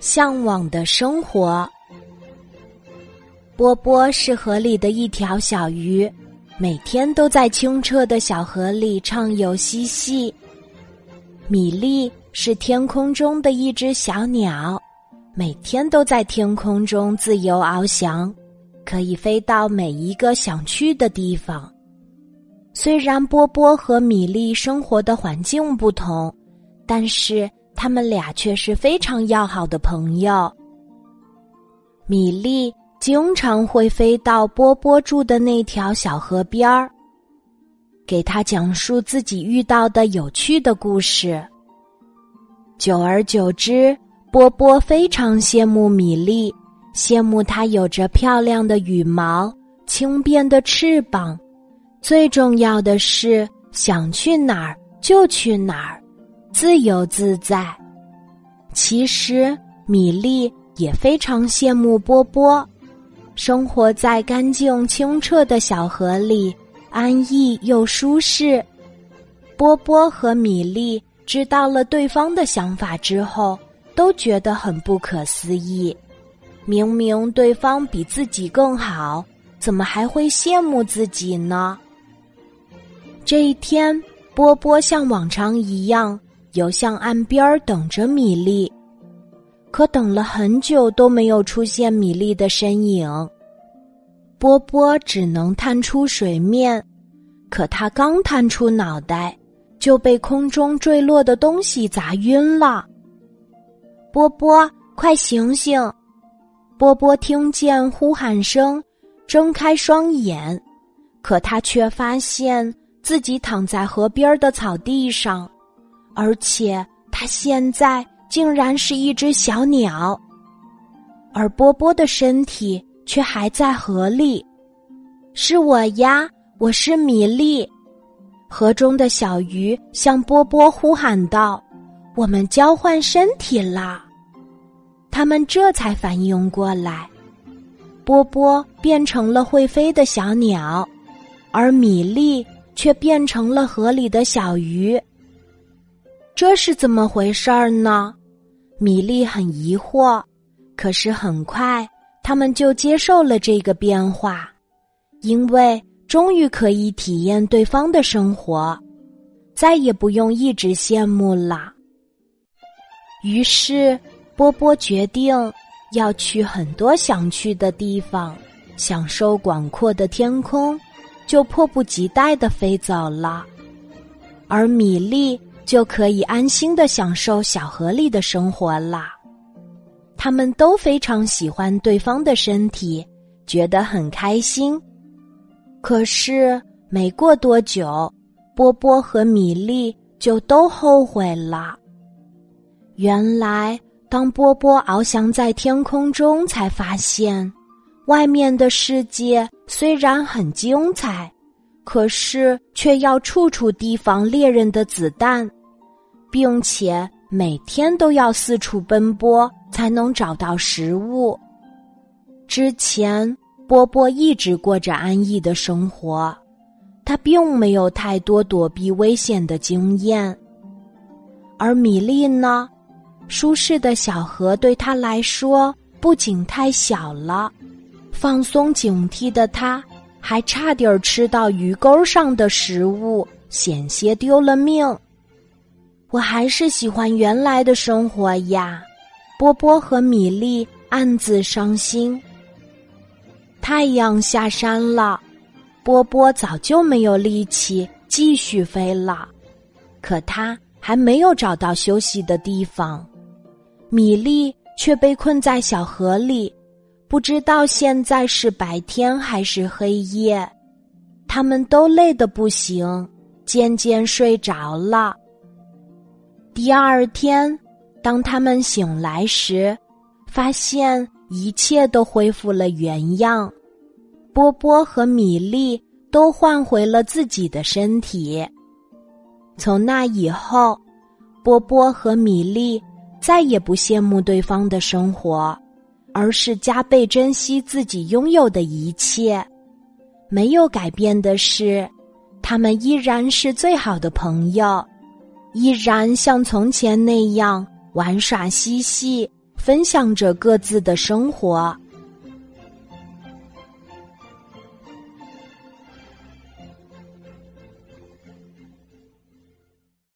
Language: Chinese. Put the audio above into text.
向往的生活。波波是河里的一条小鱼，每天都在清澈的小河里畅游嬉戏。米粒是天空中的一只小鸟，每天都在天空中自由翱翔，可以飞到每一个想去的地方。虽然波波和米粒生活的环境不同，但是他们俩却是非常要好的朋友。米粒经常会飞到波波住的那条小河边儿，给他讲述自己遇到的有趣的故事。久而久之，波波非常羡慕米粒，羡慕它有着漂亮的羽毛、轻便的翅膀。最重要的是，想去哪儿就去哪儿，自由自在。其实，米粒也非常羡慕波波，生活在干净清澈的小河里，安逸又舒适。波波和米粒知道了对方的想法之后，都觉得很不可思议。明明对方比自己更好，怎么还会羡慕自己呢？这一天，波波像往常一样游向岸边等着米粒，可等了很久都没有出现米粒的身影。波波只能探出水面，可他刚探出脑袋，就被空中坠落的东西砸晕了。波波，快醒醒！波波听见呼喊声，睁开双眼，可他却发现。自己躺在河边的草地上，而且它现在竟然是一只小鸟，而波波的身体却还在河里。是我呀，我是米粒。河中的小鱼向波波呼喊道：“我们交换身体啦！”他们这才反应过来，波波变成了会飞的小鸟，而米粒。却变成了河里的小鱼。这是怎么回事儿呢？米粒很疑惑。可是很快，他们就接受了这个变化，因为终于可以体验对方的生活，再也不用一直羡慕了。于是，波波决定要去很多想去的地方，享受广阔的天空。就迫不及待的飞走了，而米粒就可以安心的享受小河里的生活了。他们都非常喜欢对方的身体，觉得很开心。可是没过多久，波波和米粒就都后悔了。原来，当波波翱翔在天空中，才发现。外面的世界虽然很精彩，可是却要处处提防猎人的子弹，并且每天都要四处奔波才能找到食物。之前波波一直过着安逸的生活，他并没有太多躲避危险的经验。而米粒呢，舒适的小河对他来说不仅太小了。放松警惕的他，还差点吃到鱼钩上的食物，险些丢了命。我还是喜欢原来的生活呀，波波和米粒暗自伤心。太阳下山了，波波早就没有力气继续飞了，可他还没有找到休息的地方，米粒却被困在小河里。不知道现在是白天还是黑夜，他们都累得不行，渐渐睡着了。第二天，当他们醒来时，发现一切都恢复了原样，波波和米粒都换回了自己的身体。从那以后，波波和米粒再也不羡慕对方的生活。而是加倍珍惜自己拥有的一切，没有改变的是，他们依然是最好的朋友，依然像从前那样玩耍嬉戏，分享着各自的生活。